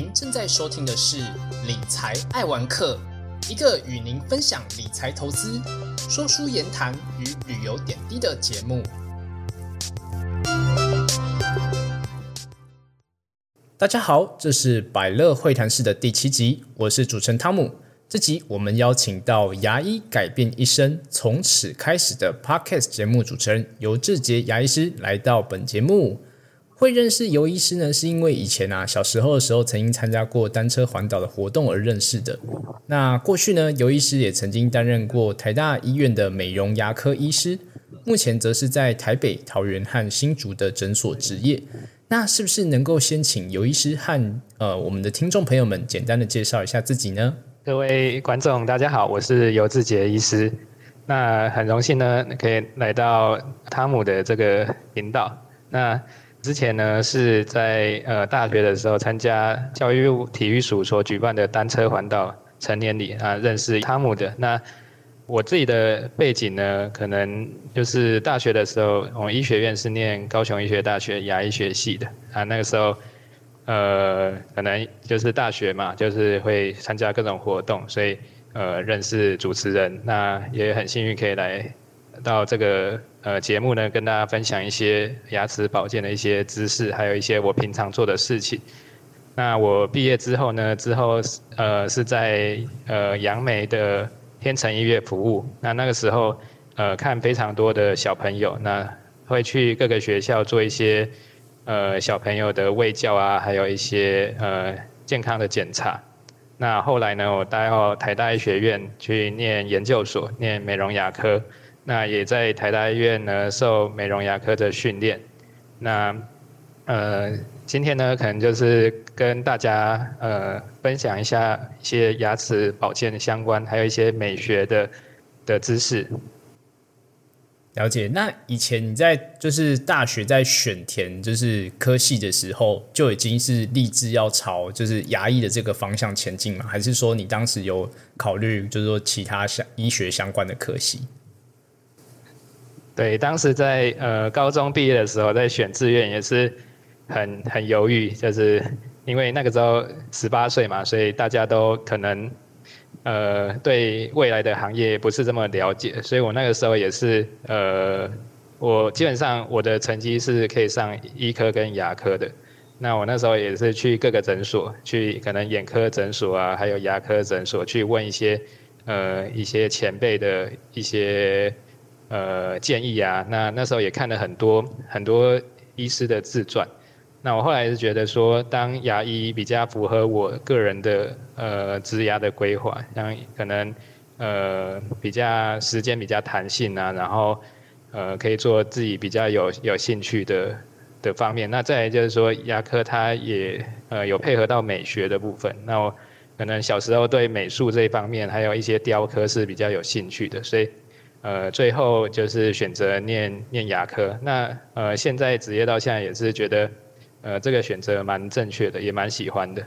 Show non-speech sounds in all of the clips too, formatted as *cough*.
您正在收听的是《理财爱玩客》，一个与您分享理财投资、说书言谈与旅游点滴的节目。大家好，这是百乐会谈室的第七集，我是主持人汤姆。这集我们邀请到牙医改变一生，从此开始的 Podcast 节目主持人尤志杰牙医师来到本节目。会认识尤医师呢，是因为以前啊小时候的时候曾经参加过单车环岛的活动而认识的。那过去呢，尤医师也曾经担任过台大医院的美容牙科医师，目前则是在台北、桃园和新竹的诊所执业。那是不是能够先请尤医师和呃我们的听众朋友们简单的介绍一下自己呢？各位观众，大家好，我是尤志杰医师。那很荣幸呢，可以来到汤姆的这个频道。那之前呢是在呃大学的时候参加教育体育署所举办的单车环岛成年礼啊，认识汤姆的。那我自己的背景呢，可能就是大学的时候，我医学院是念高雄医学大学牙医学系的啊，那个时候。呃，可能就是大学嘛，就是会参加各种活动，所以呃认识主持人，那也很幸运可以来到这个呃节目呢，跟大家分享一些牙齿保健的一些知识，还有一些我平常做的事情。那我毕业之后呢，之后呃是在呃杨梅的天成医院服务，那那个时候呃看非常多的小朋友，那会去各个学校做一些。呃，小朋友的喂教啊，还有一些呃健康的检查。那后来呢，我到台大医学院去念研究所，念美容牙科。那也在台大医院呢受美容牙科的训练。那呃，今天呢，可能就是跟大家呃分享一下一些牙齿保健相关，还有一些美学的的知识。了解，那以前你在就是大学在选填就是科系的时候，就已经是立志要朝就是牙医的这个方向前进吗？还是说你当时有考虑就是说其他相医学相关的科系？对，当时在呃高中毕业的时候，在选志愿也是很很犹豫，就是因为那个时候十八岁嘛，所以大家都可能。呃，对未来的行业不是这么了解，所以我那个时候也是，呃，我基本上我的成绩是可以上医科跟牙科的。那我那时候也是去各个诊所，去可能眼科诊所啊，还有牙科诊所去问一些，呃，一些前辈的一些呃建议啊。那那时候也看了很多很多医师的自传。那我后来是觉得说，当牙医比较符合我个人的呃职牙的规划，像可能呃比较时间比较弹性啊，然后呃可以做自己比较有有兴趣的的方面。那再就是说，牙科它也呃有配合到美学的部分。那我可能小时候对美术这一方面，还有一些雕刻是比较有兴趣的，所以呃最后就是选择念念牙科。那呃现在职业到现在也是觉得。呃，这个选择蛮正确的，也蛮喜欢的。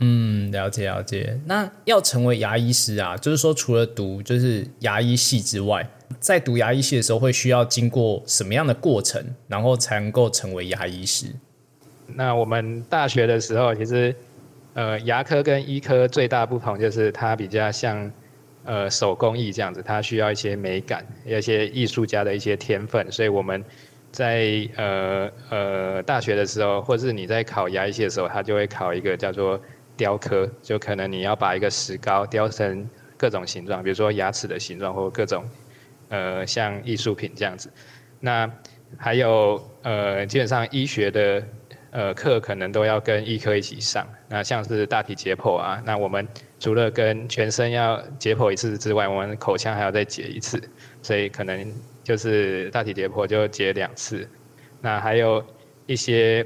嗯，了解了解。那要成为牙医师啊，就是说除了读就是牙医系之外，在读牙医系的时候，会需要经过什么样的过程，然后才能够成为牙医师？那我们大学的时候，其实呃，牙科跟医科最大不同就是它比较像呃手工艺这样子，它需要一些美感，有一些艺术家的一些天分，所以我们。在呃呃大学的时候，或是你在考牙医系的时候，它就会考一个叫做雕刻，就可能你要把一个石膏雕成各种形状，比如说牙齿的形状，或各种呃像艺术品这样子。那还有呃基本上医学的呃课可能都要跟医科一起上。那像是大体解剖啊，那我们除了跟全身要解剖一次之外，我们口腔还要再解一次，所以可能。就是大体解剖就解两次，那还有一些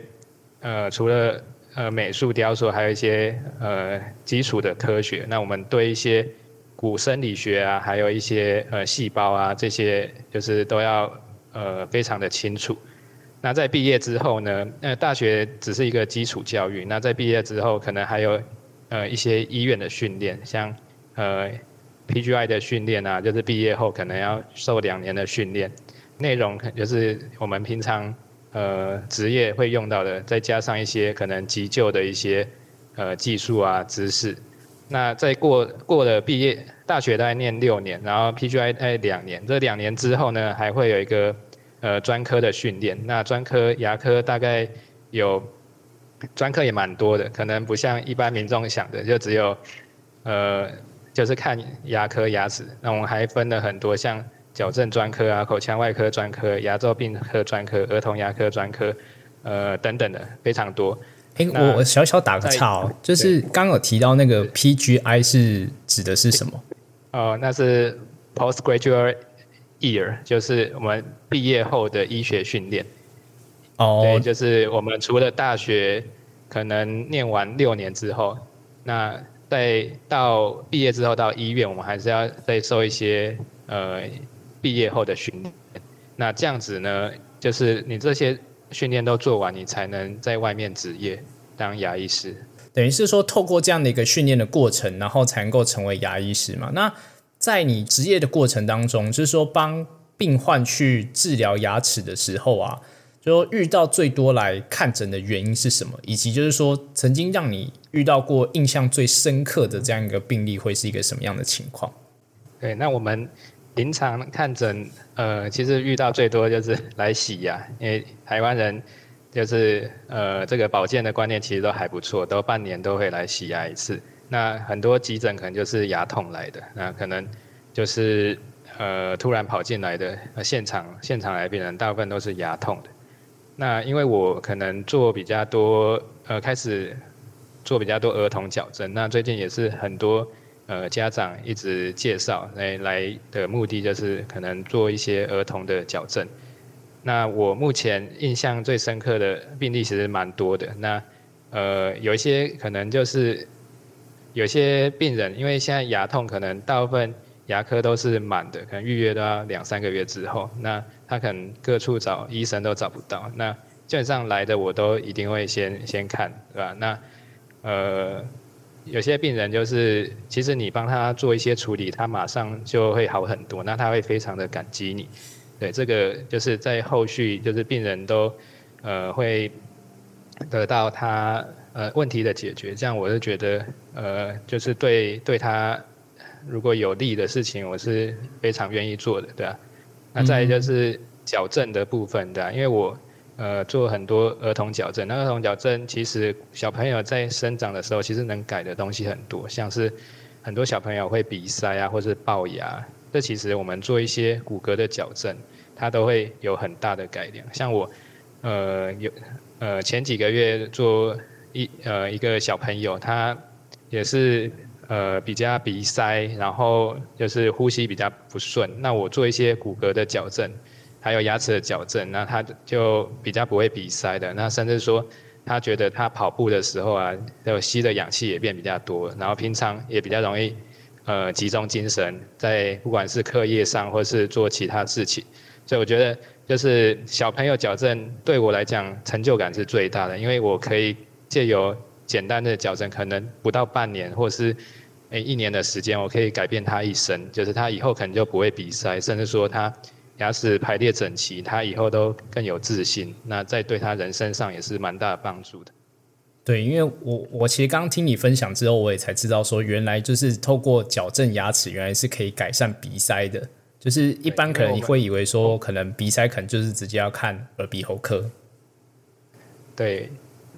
呃，除了呃美术雕塑，还有一些呃基础的科学。那我们对一些古生理学啊，还有一些呃细胞啊这些，就是都要呃非常的清楚。那在毕业之后呢，呃大学只是一个基础教育，那在毕业之后可能还有呃一些医院的训练，像呃。PGI 的训练啊，就是毕业后可能要受两年的训练，内容就是我们平常呃职业会用到的，再加上一些可能急救的一些呃技术啊知识。那在过过了毕业，大学大概念六年，然后 PGI 大概两年，这两年之后呢，还会有一个呃专科的训练。那专科牙科大概有专科也蛮多的，可能不像一般民众想的，就只有呃就是看牙科牙齿。那我们还分了很多，像矫正专科啊、口腔外科专科、牙周病科专科、儿童牙科专科，呃等等的非常多。哎，我我小小打个岔哦，就是刚有提到那个 PGI 是指的是什么？哦，那是 Postgraduate Year，就是我们毕业后的医学训练。哦，对，就是我们除了大学可能念完六年之后，那在到毕业之后到医院，我们还是要再受一些呃毕业后的训练。那这样子呢，就是你这些。训练都做完，你才能在外面执业当牙医师。等于是说，透过这样的一个训练的过程，然后才能够成为牙医师嘛？那在你职业的过程当中，就是说帮病患去治疗牙齿的时候啊，就说遇到最多来看诊的原因是什么？以及就是说，曾经让你遇到过印象最深刻的这样一个病例，会是一个什么样的情况？对，那我们。临床看诊，呃，其实遇到最多就是来洗牙，因为台湾人就是呃，这个保健的观念其实都还不错，都半年都会来洗牙一次。那很多急诊可能就是牙痛来的，那可能就是呃突然跑进来的，呃现场现场来病人大部分都是牙痛的。那因为我可能做比较多，呃，开始做比较多儿童矫正，那最近也是很多。呃，家长一直介绍来来的目的就是可能做一些儿童的矫正。那我目前印象最深刻的病例其实蛮多的。那呃，有一些可能就是有些病人，因为现在牙痛可能大部分牙科都是满的，可能预约都要两三个月之后，那他可能各处找医生都找不到。那基本上来的我都一定会先先看，对吧？那呃。有些病人就是，其实你帮他做一些处理，他马上就会好很多，那他会非常的感激你。对，这个就是在后续，就是病人都呃会得到他呃问题的解决，这样我是觉得呃就是对对他如果有利的事情，我是非常愿意做的，对吧？那再就是矫正的部分，对吧？因为我。呃，做很多儿童矫正。那儿童矫正其实小朋友在生长的时候，其实能改的东西很多，像是很多小朋友会鼻塞啊，或是龅牙。这其实我们做一些骨骼的矫正，它都会有很大的改良。像我，呃，有呃前几个月做一呃一个小朋友，他也是呃比较鼻塞，然后就是呼吸比较不顺。那我做一些骨骼的矫正。还有牙齿的矫正，那他就比较不会鼻塞的。那甚至说，他觉得他跑步的时候啊，有吸的氧气也变比较多，然后平常也比较容易，呃，集中精神在不管是课业上或是做其他事情。所以我觉得，就是小朋友矫正对我来讲成就感是最大的，因为我可以借由简单的矫正，可能不到半年或是诶一年的时间，我可以改变他一生，就是他以后可能就不会鼻塞，甚至说他。牙齿排列整齐，他以后都更有自信，那在对他人生上也是蛮大的帮助的。对，因为我我其实刚听你分享之后，我也才知道说，原来就是透过矫正牙齿，原来是可以改善鼻塞的。就是一般可能你会以为说，可能鼻塞可能就是直接要看耳鼻喉科。对，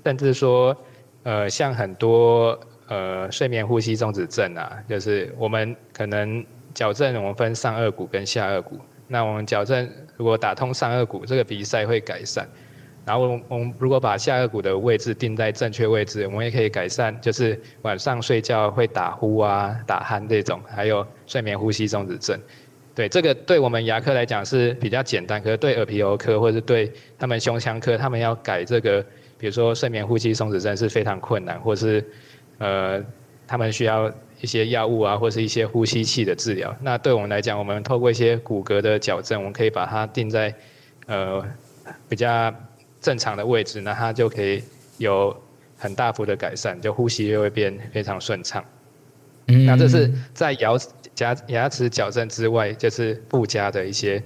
甚至说，呃，像很多呃睡眠呼吸中止症啊，就是我们可能矫正，我们分上颚骨跟下颚骨。那我们矫正，如果打通上颚骨，这个鼻塞会改善。然后我们如果把下颚骨的位置定在正确位置，我们也可以改善，就是晚上睡觉会打呼啊、打鼾这种，还有睡眠呼吸中止症。对，这个对我们牙科来讲是比较简单，可是对耳鼻喉科或者是对他们胸腔科，他们要改这个，比如说睡眠呼吸松止症是非常困难，或是呃，他们需要。一些药物啊，或是一些呼吸器的治疗。那对我们来讲，我们透过一些骨骼的矫正，我们可以把它定在呃比较正常的位置，那它就可以有很大幅的改善，就呼吸就会变非常顺畅。嗯那这是在牙牙牙齿矫正之外，就是附加的一些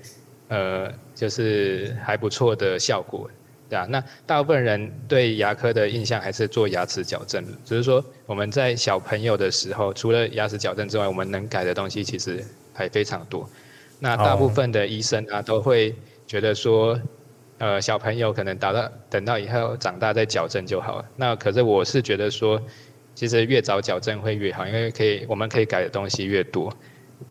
呃，就是还不错的效果。对啊，那大部分人对牙科的印象还是做牙齿矫正，只是说我们在小朋友的时候，除了牙齿矫正之外，我们能改的东西其实还非常多。那大部分的医生啊，都会觉得说，呃，小朋友可能打到等到以后长大再矫正就好了。那可是我是觉得说，其实越早矫正会越好，因为可以我们可以改的东西越多，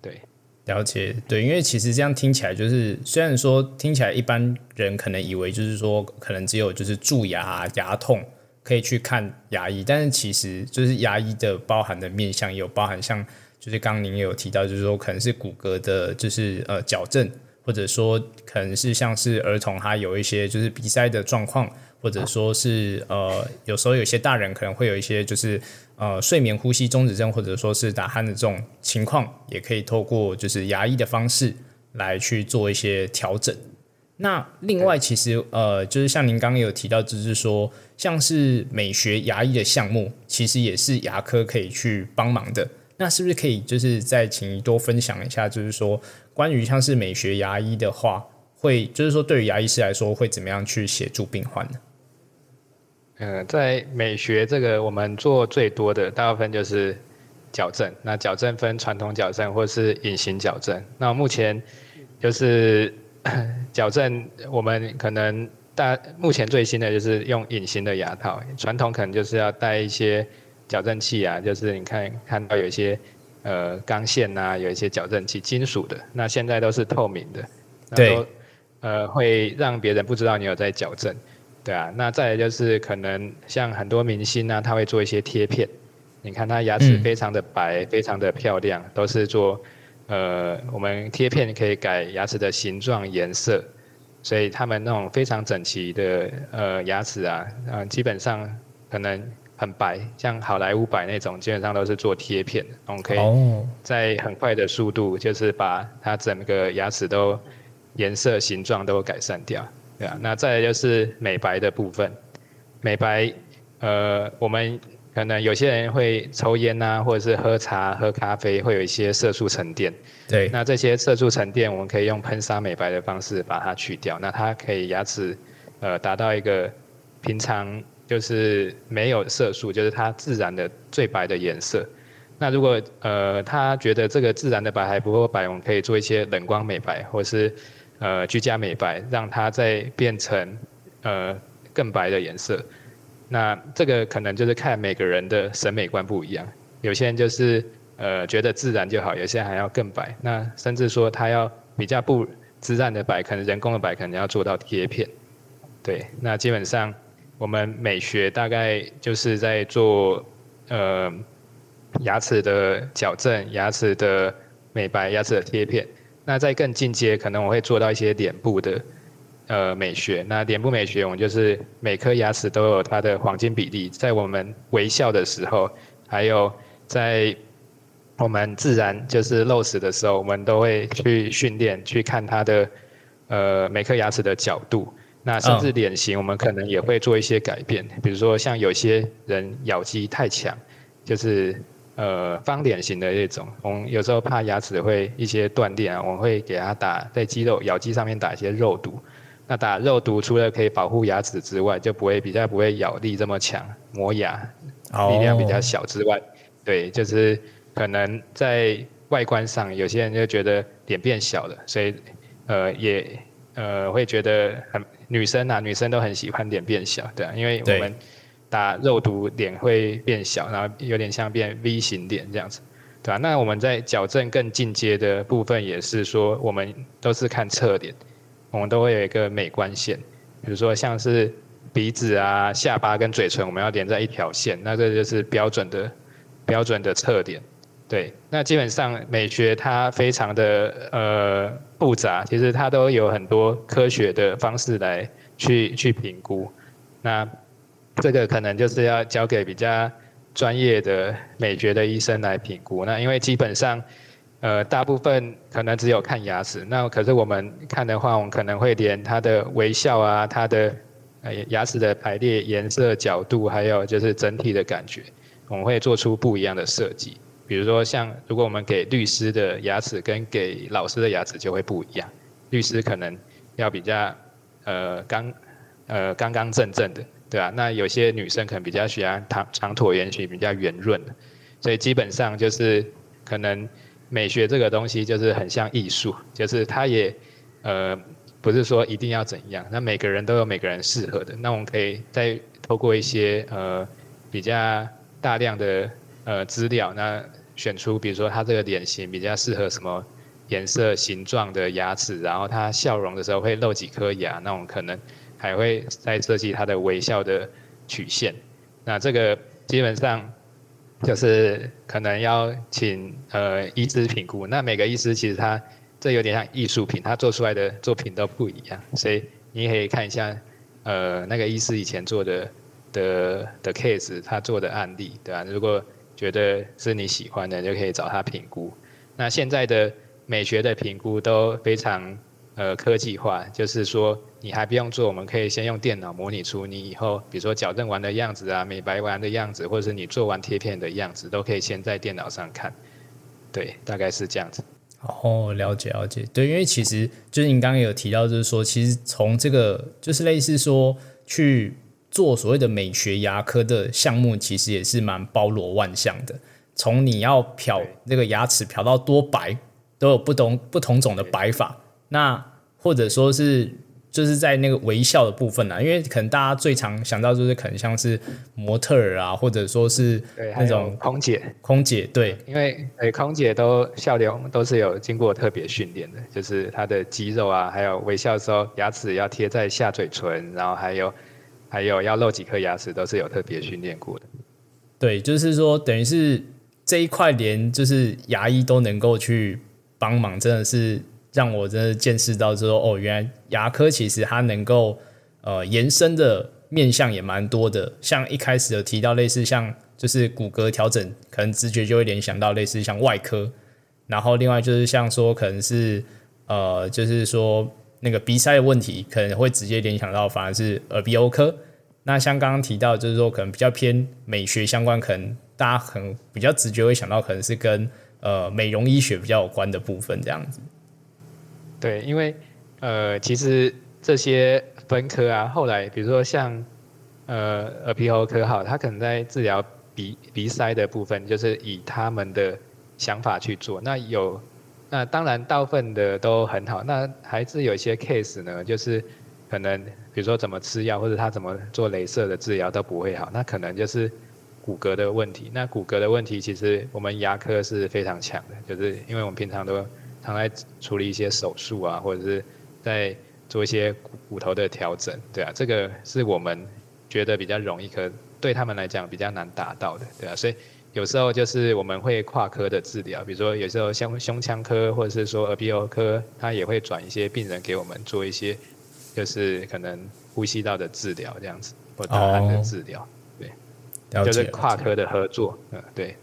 对。了解，对，因为其实这样听起来就是，虽然说听起来一般人可能以为就是说，可能只有就是蛀牙、牙痛可以去看牙医，但是其实就是牙医的包含的面向也有包含，像就是刚刚您也有提到，就是说可能是骨骼的，就是呃矫正，或者说可能是像是儿童他有一些就是鼻塞的状况。或者说是呃，有时候有些大人可能会有一些就是呃睡眠呼吸中止症，或者说是打鼾的这种情况，也可以透过就是牙医的方式来去做一些调整。那另外其实呃，就是像您刚刚有提到，就是说像是美学牙医的项目，其实也是牙科可以去帮忙的。那是不是可以就是再请你多分享一下，就是说关于像是美学牙医的话，会就是说对于牙医师来说会怎么样去协助病患呢？嗯，在美学这个，我们做最多的大部分就是矫正。那矫正分传统矫正或是隐形矫正。那目前就是 *coughs* 矫正，我们可能大目前最新的就是用隐形的牙套。传统可能就是要带一些矫正器啊，就是你看看到有一些呃钢线呐，有一些矫正器，金属的。那现在都是透明的，对，呃，会让别人不知道你有在矫正。对啊，那再来就是可能像很多明星呢，他会做一些贴片，你看他牙齿非常的白，非常的漂亮，都是做呃我们贴片可以改牙齿的形状颜色，所以他们那种非常整齐的呃牙齿啊，嗯基本上可能很白，像好莱坞白那种，基本上都是做贴片，我们可以在很快的速度，就是把它整个牙齿都颜色形状都改善掉。对啊，那再来就是美白的部分。美白，呃，我们可能有些人会抽烟啊，或者是喝茶、喝咖啡，会有一些色素沉淀。对，那这些色素沉淀，我们可以用喷砂美白的方式把它去掉。那它可以牙齿，呃，达到一个平常就是没有色素，就是它自然的最白的颜色。那如果呃他觉得这个自然的白还不够白，我们可以做一些冷光美白，或是。呃，居家美白，让它再变成呃更白的颜色。那这个可能就是看每个人的审美观不一样。有些人就是呃觉得自然就好，有些人还要更白。那甚至说他要比较不自然的白，可能人工的白可能要做到贴片。对，那基本上我们美学大概就是在做呃牙齿的矫正、牙齿的美白、牙齿的贴片。那在更进阶，可能我会做到一些脸部的呃美学。那脸部美学，我们就是每颗牙齿都有它的黄金比例，在我们微笑的时候，还有在我们自然就是露齿的时候，我们都会去训练，去看它的呃每颗牙齿的角度。那甚至脸型，我们可能也会做一些改变，比如说像有些人咬肌太强，就是。呃，方脸型的那种，我们有时候怕牙齿会一些断裂啊，我们会给它打在肌肉咬肌上面打一些肉毒。那打肉毒除了可以保护牙齿之外，就不会比较不会咬力这么强，磨牙力量比较小之外，对，就是可能在外观上，有些人就觉得脸变小了，所以呃也呃会觉得很女生啊，女生都很喜欢脸变小，对，因为我们。打肉毒脸会变小，然后有点像变 V 型脸这样子，对吧？那我们在矫正更进阶的部分也是说，我们都是看侧脸，我们都会有一个美观线，比如说像是鼻子啊、下巴跟嘴唇，我们要连在一条线，那这就是标准的标准的侧脸。对，那基本上美学它非常的呃复杂，其实它都有很多科学的方式来去去评估，那。这个可能就是要交给比较专业的美学的医生来评估。那因为基本上，呃，大部分可能只有看牙齿。那可是我们看的话，我们可能会连他的微笑啊，他的呃牙齿的排列颜色、角度，还有就是整体的感觉，我们会做出不一样的设计。比如说，像如果我们给律师的牙齿跟给老师的牙齿就会不一样。律师可能要比较呃刚。呃刚刚正正的，对吧？那有些女生可能比较喜欢长长椭圆形，比较圆润的，所以基本上就是可能美学这个东西就是很像艺术，就是它也呃不是说一定要怎样，那每个人都有每个人适合的，那我们可以再透过一些呃比较大量的呃资料，那选出比如说他这个脸型比较适合什么。颜色、形状的牙齿，然后他笑容的时候会露几颗牙，那种可能还会再设计他的微笑的曲线。那这个基本上就是可能要请呃医师评估。那每个医师其实他这有点像艺术品，他做出来的作品都不一样，所以你可以看一下呃那个医师以前做的的的 case，他做的案例，对吧？如果觉得是你喜欢的，就可以找他评估。那现在的。美学的评估都非常呃科技化，就是说你还不用做，我们可以先用电脑模拟出你以后，比如说矫正完的样子啊，美白完的样子，或者是你做完贴片的样子，都可以先在电脑上看。对，大概是这样子。哦，了解了解。对，因为其实就是你刚刚有提到，就是说其实从这个就是类似说去做所谓的美学牙科的项目，其实也是蛮包罗万象的。从你要漂那个牙齿漂到多白。都有不同不同种的白法，那或者说是就是在那个微笑的部分啊？因为可能大家最常想到就是可能像是模特儿啊，或者说是那种空姐，空姐对，因为诶空姐都笑容都是有经过特别训练的，就是她的肌肉啊，还有微笑的时候牙齿要贴在下嘴唇，然后还有还有要露几颗牙齿都是有特别训练过的。对，就是说等于是这一块连就是牙医都能够去。帮忙真的是让我真的见识到，就说哦，原来牙科其实它能够呃延伸的面向也蛮多的。像一开始有提到类似像就是骨骼调整，可能直觉就会联想到类似像外科。然后另外就是像说可能是呃就是说那个鼻塞的问题，可能会直接联想到反而是耳鼻喉科。那像刚刚提到就是说可能比较偏美学相关，可能大家可能比较直觉会想到可能是跟。呃，美容医学比较有关的部分，这样子。对，因为呃，其实这些分科啊，后来比如说像呃耳鼻喉科好，他可能在治疗鼻鼻塞的部分，就是以他们的想法去做。那有那当然大部分的都很好，那还是有一些 case 呢，就是可能比如说怎么吃药或者他怎么做镭射的治疗都不会好，那可能就是。骨骼的问题，那骨骼的问题，其实我们牙科是非常强的，就是因为我们平常都常在处理一些手术啊，或者是在做一些骨骨头的调整，对啊，这个是我们觉得比较容易，可对他们来讲比较难达到的，对啊，所以有时候就是我们会跨科的治疗，比如说有时候像胸腔科或者是说耳鼻喉科，他也会转一些病人给我们做一些，就是可能呼吸道的治疗这样子，或大汗的治疗。对就是跨科的合作，嗯，对，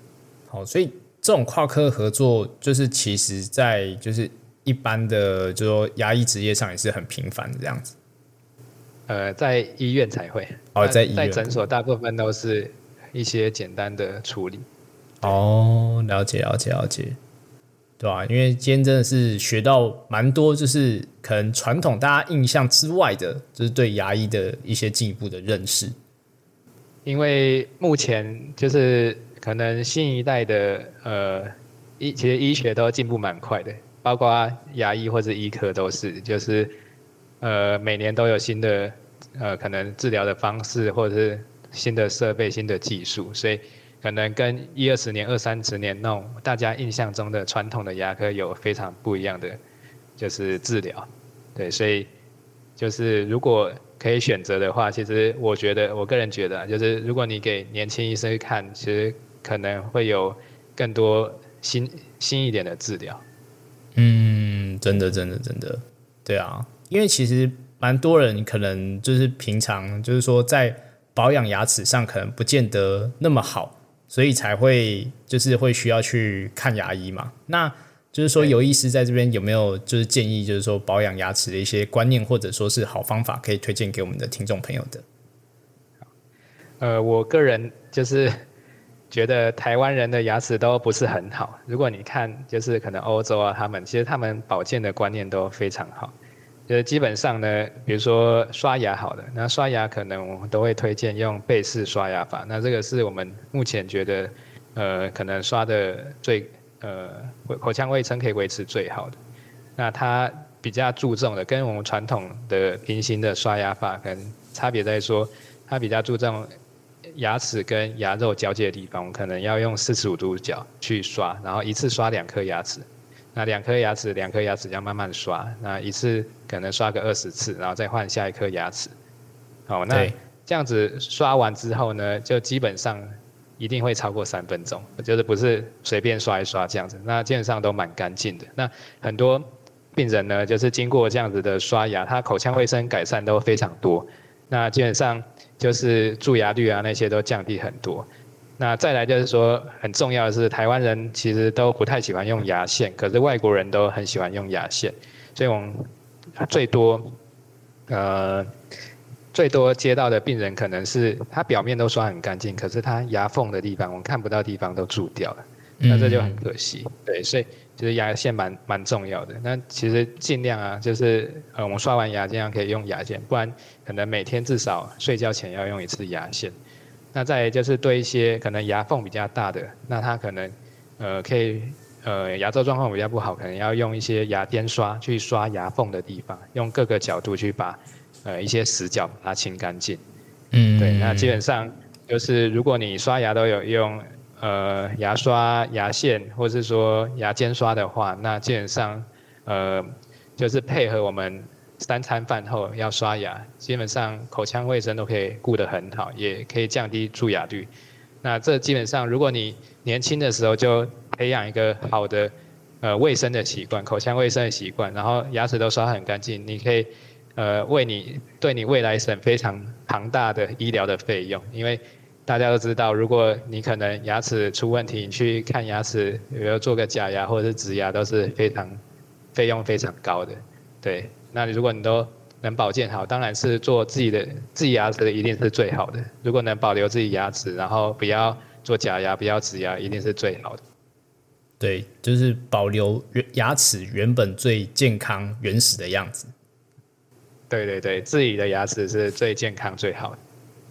好，所以这种跨科合作，就是其实在就是一般的，就说牙医职业上也是很频繁的这样子。呃，在医院才会，哦，在在诊所大部分都是一些简单的处理。哦，了解了解了解，对吧？因为今天真的是学到蛮多，就是可能传统大家印象之外的，就是对牙医的一些进一步的认识。因为目前就是可能新一代的呃医，其实医学都进步蛮快的，包括牙医或者医科都是，就是呃每年都有新的呃可能治疗的方式，或者是新的设备、新的技术，所以可能跟一二十年、二三十年那种大家印象中的传统的牙科有非常不一样的就是治疗，对，所以就是如果。可以选择的话，其实我觉得，我个人觉得，就是如果你给年轻医生看，其实可能会有更多新新一点的治疗。嗯，真的，真的，真的，对啊，因为其实蛮多人可能就是平常就是说在保养牙齿上可能不见得那么好，所以才会就是会需要去看牙医嘛。那就是说，有医师在这边有没有就是建议，就是说保养牙齿的一些观念，或者说是好方法，可以推荐给我们的听众朋友的？呃，我个人就是觉得台湾人的牙齿都不是很好。如果你看，就是可能欧洲啊，他们其实他们保健的观念都非常好。呃，基本上呢，比如说刷牙好的，那刷牙可能我们都会推荐用背式刷牙法。那这个是我们目前觉得，呃，可能刷的最呃口腔卫生可以维持最好的。那它比较注重的，跟我们传统的平行的刷牙法，可能差别在说，它比较注重牙齿跟牙肉交界的地方，我可能要用四十五度角去刷，然后一次刷两颗牙齿。那两颗牙齿，两颗牙齿这样慢慢刷，那一次可能刷个二十次，然后再换下一颗牙齿。好，那这样子刷完之后呢，就基本上一定会超过三分钟，就是不是随便刷一刷这样子，那基本上都蛮干净的。那很多病人呢，就是经过这样子的刷牙，他口腔卫生改善都非常多，那基本上就是蛀牙率啊那些都降低很多。那再来就是说，很重要的是，台湾人其实都不太喜欢用牙线，可是外国人都很喜欢用牙线，所以我们最多，呃，最多接到的病人可能是他表面都刷很干净，可是他牙缝的地方，我们看不到地方都蛀掉了，那这就很可惜。对，所以其实牙线蛮蛮重要的。那其实尽量啊，就是呃，我们刷完牙尽量可以用牙线，不然可能每天至少睡觉前要用一次牙线。那再就是对一些可能牙缝比较大的，那它可能呃可以呃牙周状况比较不好，可能要用一些牙边刷去刷牙缝的地方，用各个角度去把呃一些死角把它清干净。嗯，对。那基本上就是如果你刷牙都有用呃牙刷、牙线或是说牙尖刷的话，那基本上呃就是配合我们。三餐饭后要刷牙，基本上口腔卫生都可以顾得很好，也可以降低蛀牙率。那这基本上，如果你年轻的时候就培养一个好的呃卫生的习惯，口腔卫生的习惯，然后牙齿都刷很干净，你可以呃为你对你未来省非常庞大的医疗的费用。因为大家都知道，如果你可能牙齿出问题，你去看牙齿，比如做个假牙或者是植牙，都是非常费用非常高的，对。那如果你都能保健好，当然是做自己的自己牙齿的一定是最好的。如果能保留自己牙齿，然后不要做假牙、不要植牙，一定是最好的。对，就是保留原牙齿原本最健康、原始的样子。对对对，自己的牙齿是最健康、最好的。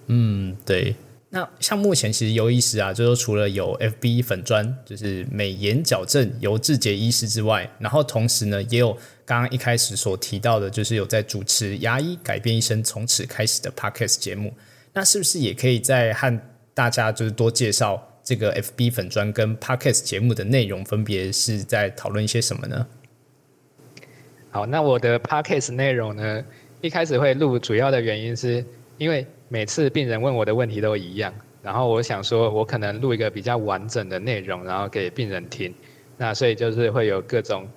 嗯，对。那像目前其实尤医师啊，就是除了有 FB 粉砖，就是美颜矫正尤志杰医师之外，然后同时呢，也有刚刚一开始所提到的，就是有在主持牙医改变一生从此开始的 Podcast 节目。那是不是也可以再和大家就是多介绍这个 FB 粉砖跟 Podcast 节目的内容，分别是在讨论一些什么呢？好，那我的 Podcast 内容呢，一开始会录，主要的原因是因为。每次病人问我的问题都一样，然后我想说，我可能录一个比较完整的内容，然后给病人听。那所以就是会有各种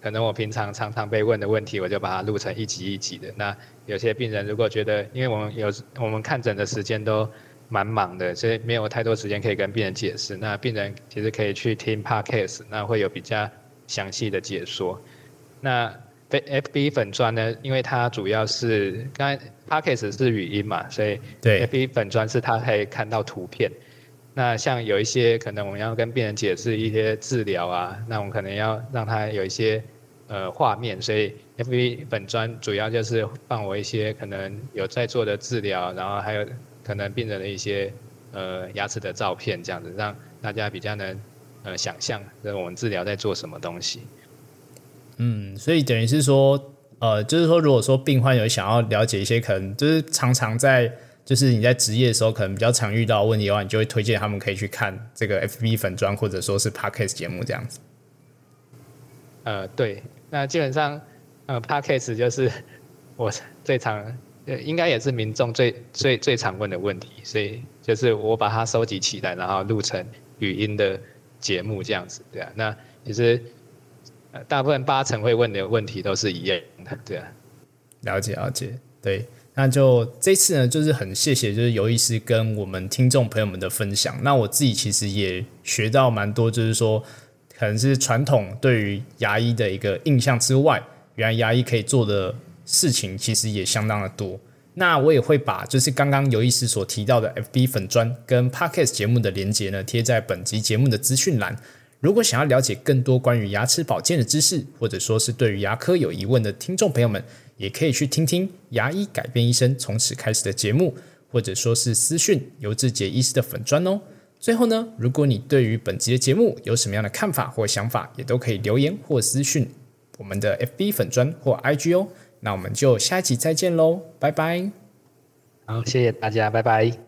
可能我平常常常被问的问题，我就把它录成一集一集的。那有些病人如果觉得，因为我们有我们看诊的时间都蛮忙的，所以没有太多时间可以跟病人解释。那病人其实可以去听 podcast，那会有比较详细的解说。那 F B 粉砖呢，因为它主要是刚才 Podcast 是语音嘛，所以对 F B 粉砖是它可以看到图片。那像有一些可能我们要跟病人解释一些治疗啊，那我们可能要让他有一些呃画面，所以 F B 粉砖主要就是放我一些可能有在做的治疗，然后还有可能病人的一些呃牙齿的照片，这样子让大家比较能呃想象，就是我们治疗在做什么东西。嗯，所以等于是说，呃，就是说，如果说病患有想要了解一些可能就是常常在就是你在职业的时候可能比较常遇到问题的话，你就会推荐他们可以去看这个 FB 粉砖或者说是 Podcast 节目这样子。呃，对，那基本上呃 Podcast 就是我最常，应该也是民众最最最常问的问题，所以就是我把它收集起来，然后录成语音的节目这样子，对啊，那其实。大部分八成会问的问题都是一样的，对啊，了解了解，对，那就这次呢，就是很谢谢，就是尤医师跟我们听众朋友们的分享。那我自己其实也学到蛮多，就是说，可能是传统对于牙医的一个印象之外，原来牙医可以做的事情其实也相当的多。那我也会把就是刚刚尤医师所提到的 FB 粉砖跟 Podcast 节目的连接呢，贴在本集节目的资讯栏。如果想要了解更多关于牙齿保健的知识，或者说是对于牙科有疑问的听众朋友们，也可以去听听牙医改变医生从此开始的节目，或者说是私讯尤志杰医师的粉砖哦。最后呢，如果你对于本集的节目有什么样的看法或想法，也都可以留言或私讯我们的 FB 粉砖或 IG 哦。那我们就下一集再见喽，拜拜。好，谢谢大家，拜拜。